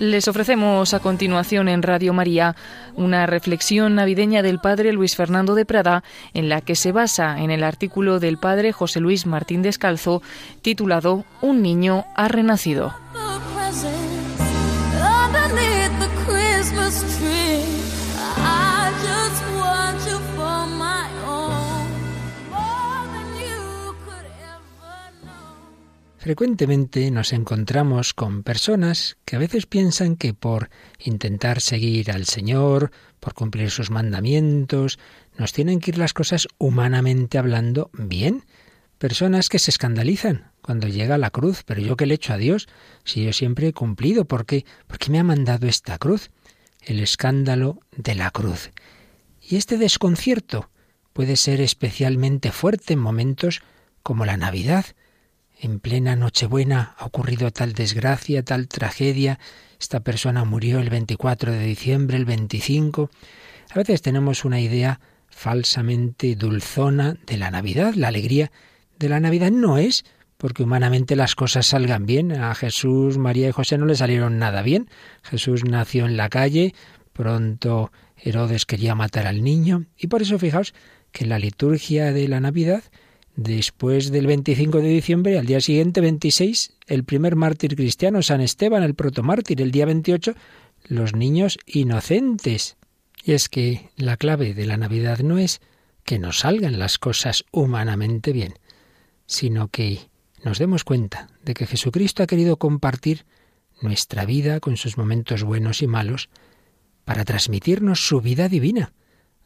Les ofrecemos a continuación en Radio María una reflexión navideña del padre Luis Fernando de Prada, en la que se basa en el artículo del padre José Luis Martín Descalzo, titulado Un niño ha renacido. Frecuentemente nos encontramos con personas que a veces piensan que por intentar seguir al Señor, por cumplir sus mandamientos, nos tienen que ir las cosas humanamente hablando bien. Personas que se escandalizan cuando llega la cruz, pero yo qué le echo a Dios si yo siempre he cumplido, ¿por qué? ¿Por qué me ha mandado esta cruz? El escándalo de la cruz. Y este desconcierto puede ser especialmente fuerte en momentos como la Navidad, en plena Nochebuena ha ocurrido tal desgracia, tal tragedia, esta persona murió el 24 de diciembre, el 25. A veces tenemos una idea falsamente dulzona de la Navidad. La alegría de la Navidad no es porque humanamente las cosas salgan bien. A Jesús, María y José no le salieron nada bien. Jesús nació en la calle, pronto Herodes quería matar al niño y por eso fijaos que la liturgia de la Navidad Después del 25 de diciembre, al día siguiente, 26, el primer mártir cristiano, San Esteban, el protomártir. El día 28, los niños inocentes. Y es que la clave de la Navidad no es que nos salgan las cosas humanamente bien, sino que nos demos cuenta de que Jesucristo ha querido compartir nuestra vida con sus momentos buenos y malos para transmitirnos su vida divina.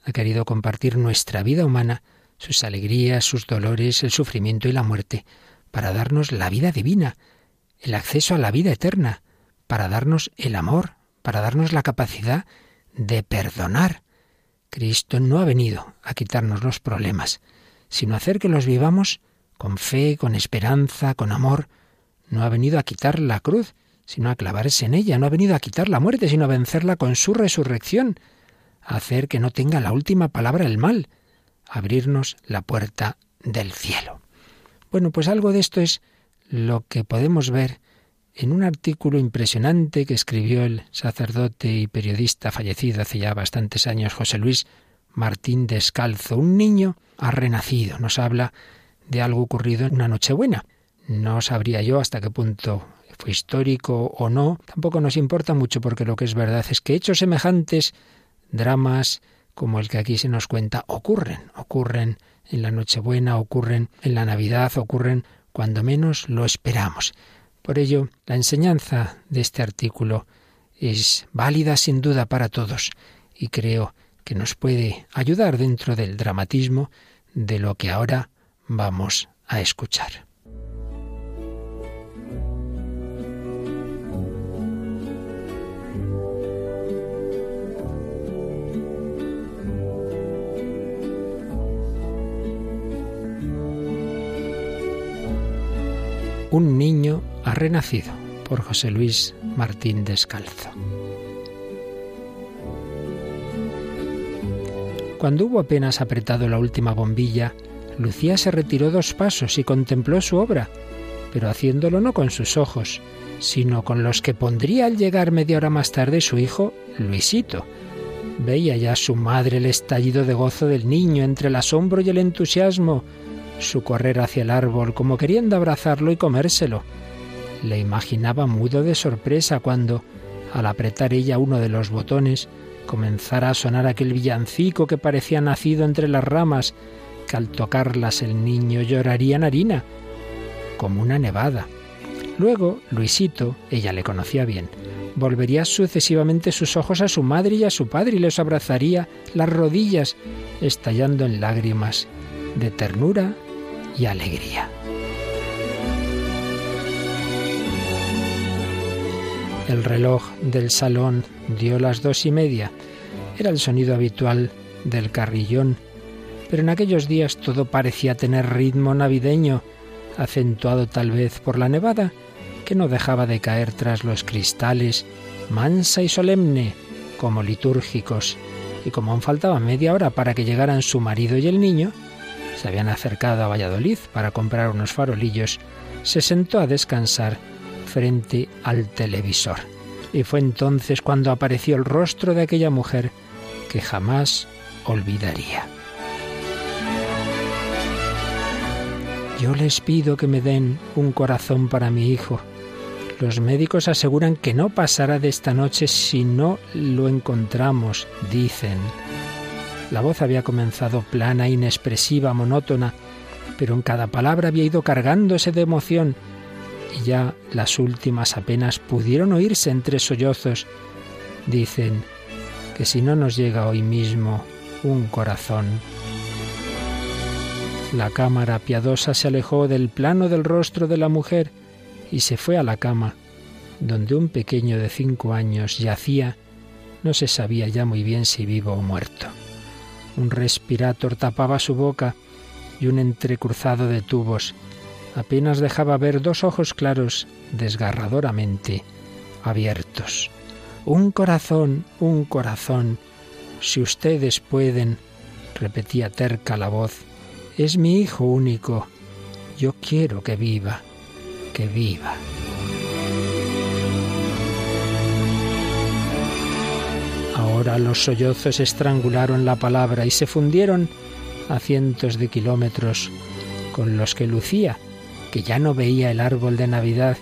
Ha querido compartir nuestra vida humana sus alegrías, sus dolores, el sufrimiento y la muerte, para darnos la vida divina, el acceso a la vida eterna, para darnos el amor, para darnos la capacidad de perdonar. Cristo no ha venido a quitarnos los problemas, sino a hacer que los vivamos con fe, con esperanza, con amor. No ha venido a quitar la cruz, sino a clavarse en ella. No ha venido a quitar la muerte, sino a vencerla con su resurrección, a hacer que no tenga la última palabra el mal, abrirnos la puerta del cielo. Bueno, pues algo de esto es lo que podemos ver en un artículo impresionante que escribió el sacerdote y periodista fallecido hace ya bastantes años, José Luis Martín Descalzo. Un niño ha renacido. Nos habla de algo ocurrido en una Nochebuena. No sabría yo hasta qué punto fue histórico o no. Tampoco nos importa mucho porque lo que es verdad es que hechos semejantes, dramas, como el que aquí se nos cuenta ocurren, ocurren en la Nochebuena, ocurren en la Navidad, ocurren cuando menos lo esperamos. Por ello, la enseñanza de este artículo es válida sin duda para todos y creo que nos puede ayudar dentro del dramatismo de lo que ahora vamos a escuchar. Un niño ha renacido por José Luis Martín Descalzo. Cuando hubo apenas apretado la última bombilla, Lucía se retiró dos pasos y contempló su obra, pero haciéndolo no con sus ojos, sino con los que pondría al llegar media hora más tarde su hijo Luisito. Veía ya su madre el estallido de gozo del niño entre el asombro y el entusiasmo, su correr hacia el árbol como queriendo abrazarlo y comérselo. Le imaginaba mudo de sorpresa cuando, al apretar ella uno de los botones, comenzara a sonar aquel villancico que parecía nacido entre las ramas, que al tocarlas el niño lloraría en harina, como una nevada. Luego, Luisito, ella le conocía bien, volvería sucesivamente sus ojos a su madre y a su padre y les abrazaría las rodillas, estallando en lágrimas de ternura y alegría. El reloj del salón dio las dos y media. Era el sonido habitual del carrillón, pero en aquellos días todo parecía tener ritmo navideño, acentuado tal vez por la nevada, que no dejaba de caer tras los cristales, mansa y solemne, como litúrgicos, y como aún faltaba media hora para que llegaran su marido y el niño, se habían acercado a Valladolid para comprar unos farolillos, se sentó a descansar frente al televisor. Y fue entonces cuando apareció el rostro de aquella mujer que jamás olvidaría. Yo les pido que me den un corazón para mi hijo. Los médicos aseguran que no pasará de esta noche si no lo encontramos, dicen. La voz había comenzado plana, inexpresiva, monótona, pero en cada palabra había ido cargándose de emoción y ya las últimas apenas pudieron oírse entre sollozos. Dicen que si no nos llega hoy mismo un corazón, la cámara piadosa se alejó del plano del rostro de la mujer y se fue a la cama, donde un pequeño de cinco años yacía, no se sabía ya muy bien si vivo o muerto. Un respirator tapaba su boca y un entrecruzado de tubos apenas dejaba ver dos ojos claros desgarradoramente abiertos. Un corazón, un corazón. Si ustedes pueden, repetía terca la voz, es mi hijo único. Yo quiero que viva, que viva. Los sollozos estrangularon la palabra y se fundieron a cientos de kilómetros con los que Lucía, que ya no veía el árbol de Navidad,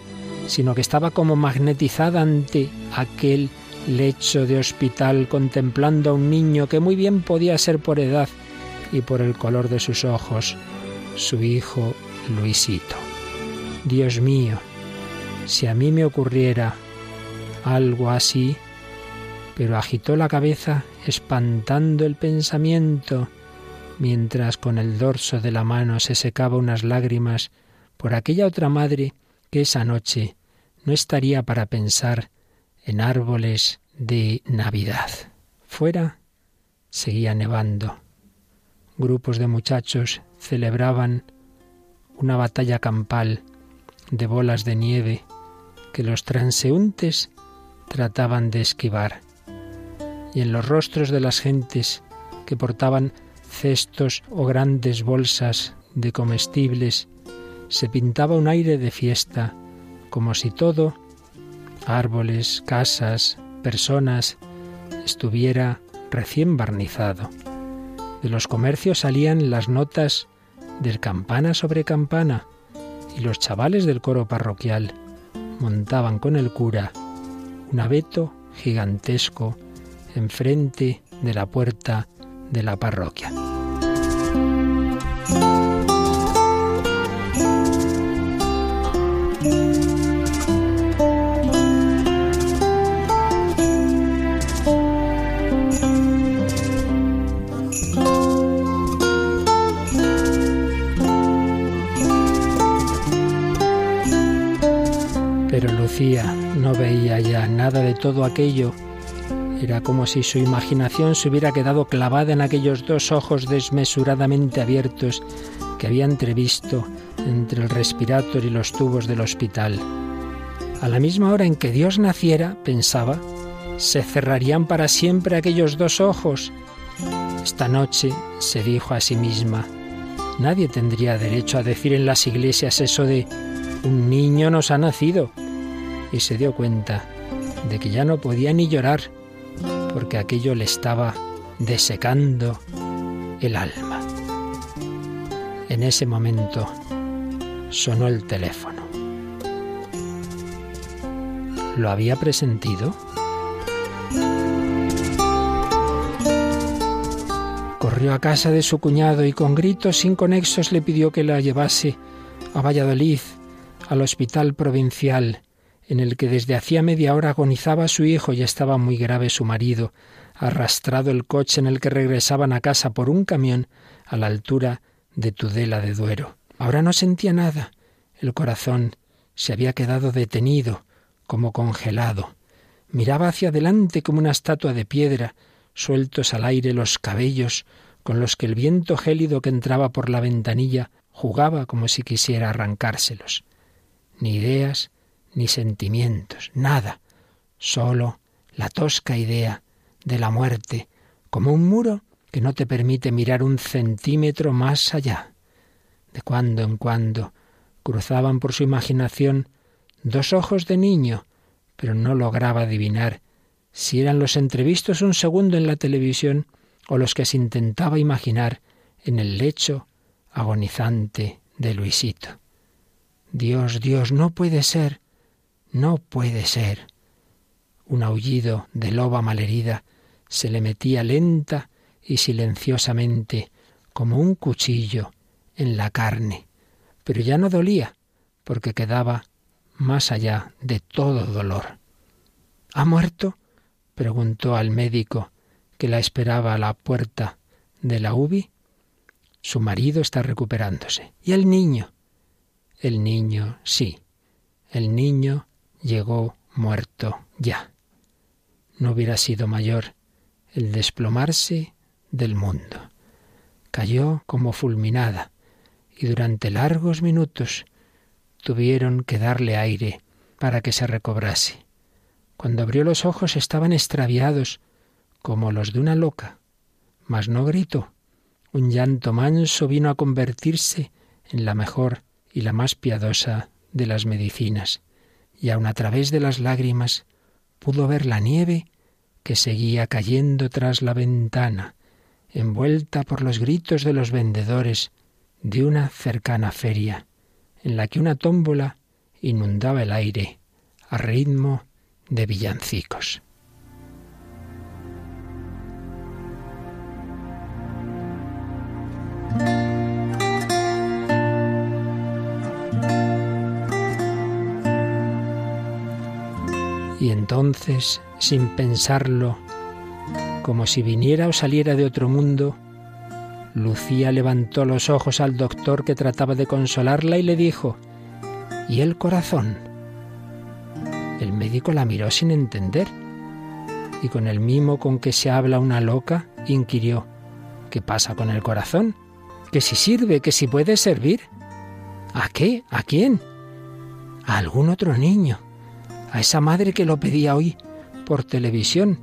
sino que estaba como magnetizada ante aquel lecho de hospital contemplando a un niño que muy bien podía ser por edad y por el color de sus ojos, su hijo Luisito. Dios mío, si a mí me ocurriera algo así, pero agitó la cabeza espantando el pensamiento, mientras con el dorso de la mano se secaba unas lágrimas por aquella otra madre que esa noche no estaría para pensar en árboles de Navidad. Fuera seguía nevando grupos de muchachos celebraban una batalla campal de bolas de nieve que los transeúntes trataban de esquivar. Y en los rostros de las gentes que portaban cestos o grandes bolsas de comestibles se pintaba un aire de fiesta, como si todo, árboles, casas, personas, estuviera recién barnizado. De los comercios salían las notas del campana sobre campana y los chavales del coro parroquial montaban con el cura un abeto gigantesco enfrente de la puerta de la parroquia. no veía ya nada de todo aquello. Era como si su imaginación se hubiera quedado clavada en aquellos dos ojos desmesuradamente abiertos que había entrevisto entre el respirador y los tubos del hospital. A la misma hora en que Dios naciera, pensaba, se cerrarían para siempre aquellos dos ojos. Esta noche se dijo a sí misma, nadie tendría derecho a decir en las iglesias eso de un niño nos ha nacido y se dio cuenta de que ya no podía ni llorar porque aquello le estaba desecando el alma. En ese momento sonó el teléfono. ¿Lo había presentido? Corrió a casa de su cuñado y con gritos inconexos le pidió que la llevase a Valladolid, al hospital provincial en el que desde hacía media hora agonizaba su hijo y estaba muy grave su marido, arrastrado el coche en el que regresaban a casa por un camión a la altura de Tudela de Duero. Ahora no sentía nada. El corazón se había quedado detenido, como congelado. Miraba hacia adelante como una estatua de piedra, sueltos al aire los cabellos, con los que el viento gélido que entraba por la ventanilla jugaba como si quisiera arrancárselos. Ni ideas, ni sentimientos, nada, solo la tosca idea de la muerte, como un muro que no te permite mirar un centímetro más allá. De cuando en cuando cruzaban por su imaginación dos ojos de niño, pero no lograba adivinar si eran los entrevistos un segundo en la televisión o los que se intentaba imaginar en el lecho agonizante de Luisito. Dios, Dios, no puede ser, no puede ser. Un aullido de loba malherida se le metía lenta y silenciosamente como un cuchillo en la carne, pero ya no dolía, porque quedaba más allá de todo dolor. ¿Ha muerto? preguntó al médico que la esperaba a la puerta de la UBI. Su marido está recuperándose. ¿Y el niño? El niño, sí. El niño llegó muerto ya. No hubiera sido mayor el desplomarse del mundo. Cayó como fulminada y durante largos minutos tuvieron que darle aire para que se recobrase. Cuando abrió los ojos estaban extraviados, como los de una loca, mas no gritó. Un llanto manso vino a convertirse en la mejor y la más piadosa de las medicinas, y aun a través de las lágrimas pudo ver la nieve que seguía cayendo tras la ventana, envuelta por los gritos de los vendedores de una cercana feria, en la que una tómbola inundaba el aire a ritmo de villancicos. Entonces, sin pensarlo, como si viniera o saliera de otro mundo, Lucía levantó los ojos al doctor que trataba de consolarla y le dijo, ¿Y el corazón? El médico la miró sin entender y con el mimo con que se habla una loca, inquirió, ¿qué pasa con el corazón? ¿Que si sirve? ¿Que si puede servir? ¿A qué? ¿A quién? A algún otro niño, a esa madre que lo pedía hoy por televisión.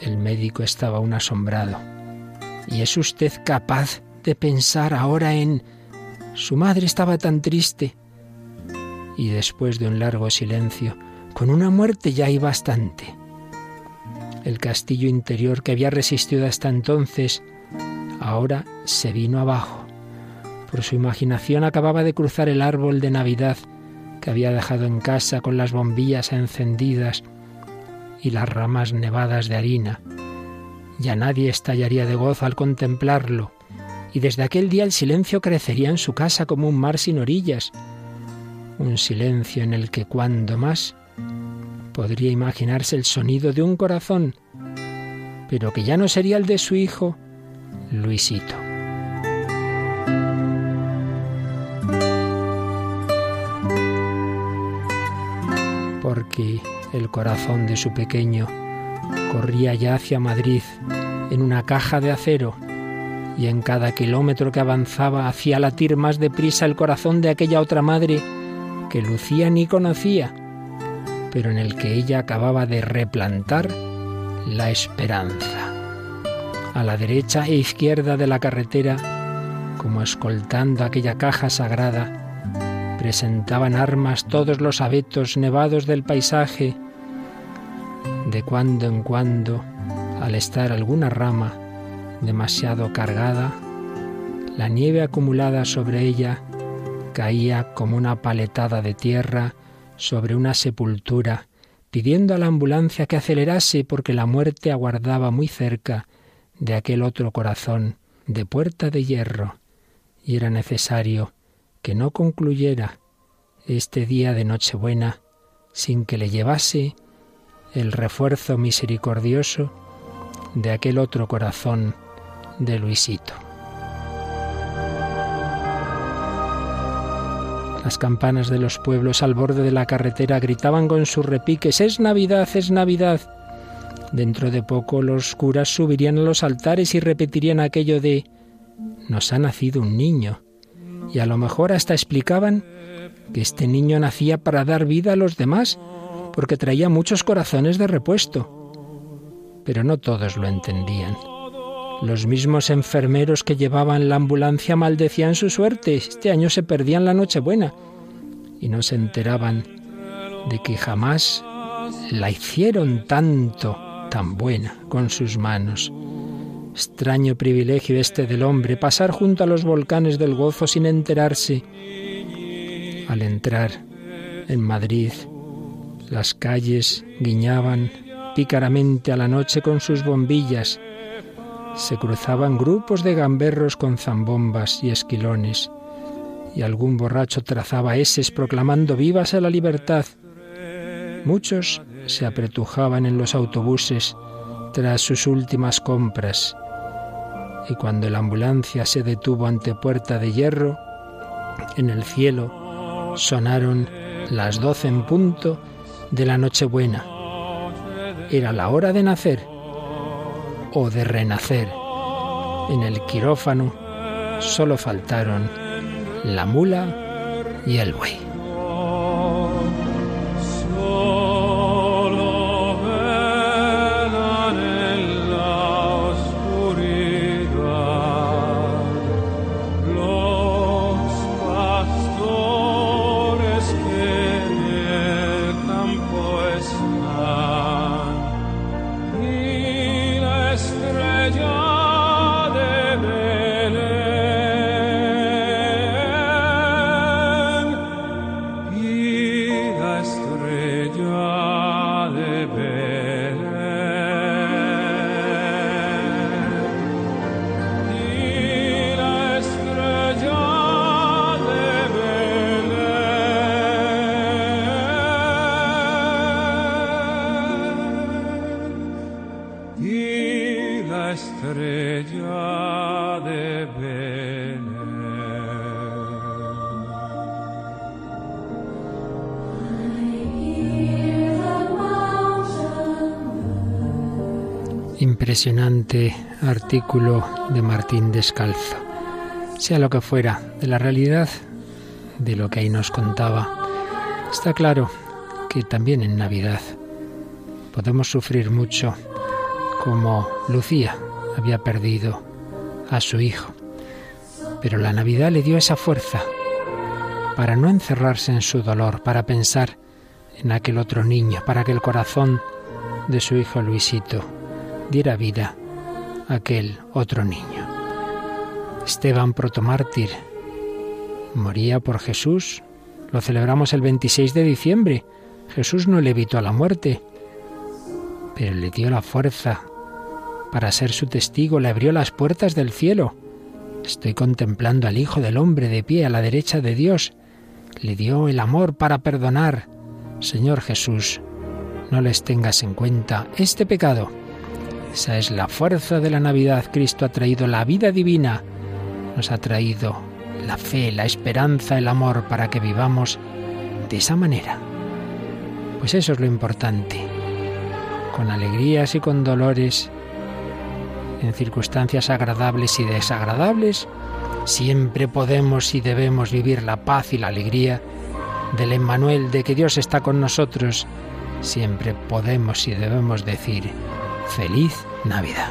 El médico estaba aún asombrado. ¿Y es usted capaz de pensar ahora en... Su madre estaba tan triste. Y después de un largo silencio, con una muerte ya hay bastante. El castillo interior que había resistido hasta entonces, ahora se vino abajo. Por su imaginación acababa de cruzar el árbol de Navidad que había dejado en casa con las bombillas encendidas y las ramas nevadas de harina ya nadie estallaría de gozo al contemplarlo, y desde aquel día el silencio crecería en su casa como un mar sin orillas, un silencio en el que cuando más podría imaginarse el sonido de un corazón, pero que ya no sería el de su hijo, Luisito. Porque el corazón de su pequeño corría ya hacia Madrid en una caja de acero y en cada kilómetro que avanzaba hacía latir más deprisa el corazón de aquella otra madre que Lucía ni conocía, pero en el que ella acababa de replantar la esperanza. A la derecha e izquierda de la carretera, como escoltando aquella caja sagrada, presentaban armas todos los abetos nevados del paisaje, de cuando en cuando, al estar alguna rama demasiado cargada, la nieve acumulada sobre ella caía como una paletada de tierra sobre una sepultura, pidiendo a la ambulancia que acelerase porque la muerte aguardaba muy cerca de aquel otro corazón de puerta de hierro, y era necesario que no concluyera este día de Nochebuena sin que le llevase el refuerzo misericordioso de aquel otro corazón de Luisito. Las campanas de los pueblos al borde de la carretera gritaban con sus repiques, es Navidad, es Navidad. Dentro de poco los curas subirían a los altares y repetirían aquello de, nos ha nacido un niño. Y a lo mejor hasta explicaban que este niño nacía para dar vida a los demás porque traía muchos corazones de repuesto. Pero no todos lo entendían. Los mismos enfermeros que llevaban la ambulancia maldecían su suerte. Este año se perdían la Nochebuena y no se enteraban de que jamás la hicieron tanto, tan buena, con sus manos. Extraño privilegio este del hombre, pasar junto a los volcanes del gozo sin enterarse. Al entrar en Madrid, las calles guiñaban pícaramente a la noche con sus bombillas. Se cruzaban grupos de gamberros con zambombas y esquilones, y algún borracho trazaba eses proclamando vivas a la libertad. Muchos se apretujaban en los autobuses tras sus últimas compras, y cuando la ambulancia se detuvo ante Puerta de Hierro, en el cielo sonaron las doce en punto de la Nochebuena. Era la hora de nacer o de renacer. En el quirófano solo faltaron la mula y el buey. Impresionante artículo de Martín Descalzo. Sea lo que fuera, de la realidad de lo que ahí nos contaba, está claro que también en Navidad podemos sufrir mucho como Lucía había perdido a su hijo. Pero la Navidad le dio esa fuerza para no encerrarse en su dolor, para pensar en aquel otro niño, para que el corazón de su hijo Luisito diera vida a aquel otro niño. Esteban protomártir moría por Jesús. Lo celebramos el 26 de diciembre. Jesús no le evitó a la muerte, pero le dio la fuerza para ser su testigo, le abrió las puertas del cielo. Estoy contemplando al Hijo del Hombre de pie a la derecha de Dios. Le dio el amor para perdonar. Señor Jesús, no les tengas en cuenta este pecado. Esa es la fuerza de la Navidad. Cristo ha traído la vida divina, nos ha traído la fe, la esperanza, el amor para que vivamos de esa manera. Pues eso es lo importante. Con alegrías y con dolores, en circunstancias agradables y desagradables, siempre podemos y debemos vivir la paz y la alegría del Emmanuel, de que Dios está con nosotros. Siempre podemos y debemos decir, feliz Navidad.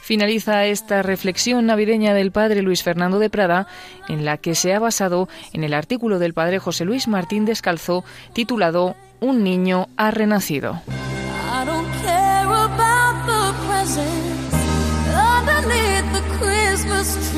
Finaliza esta reflexión navideña del padre Luis Fernando de Prada, en la que se ha basado en el artículo del padre José Luis Martín Descalzo titulado Un niño ha renacido. just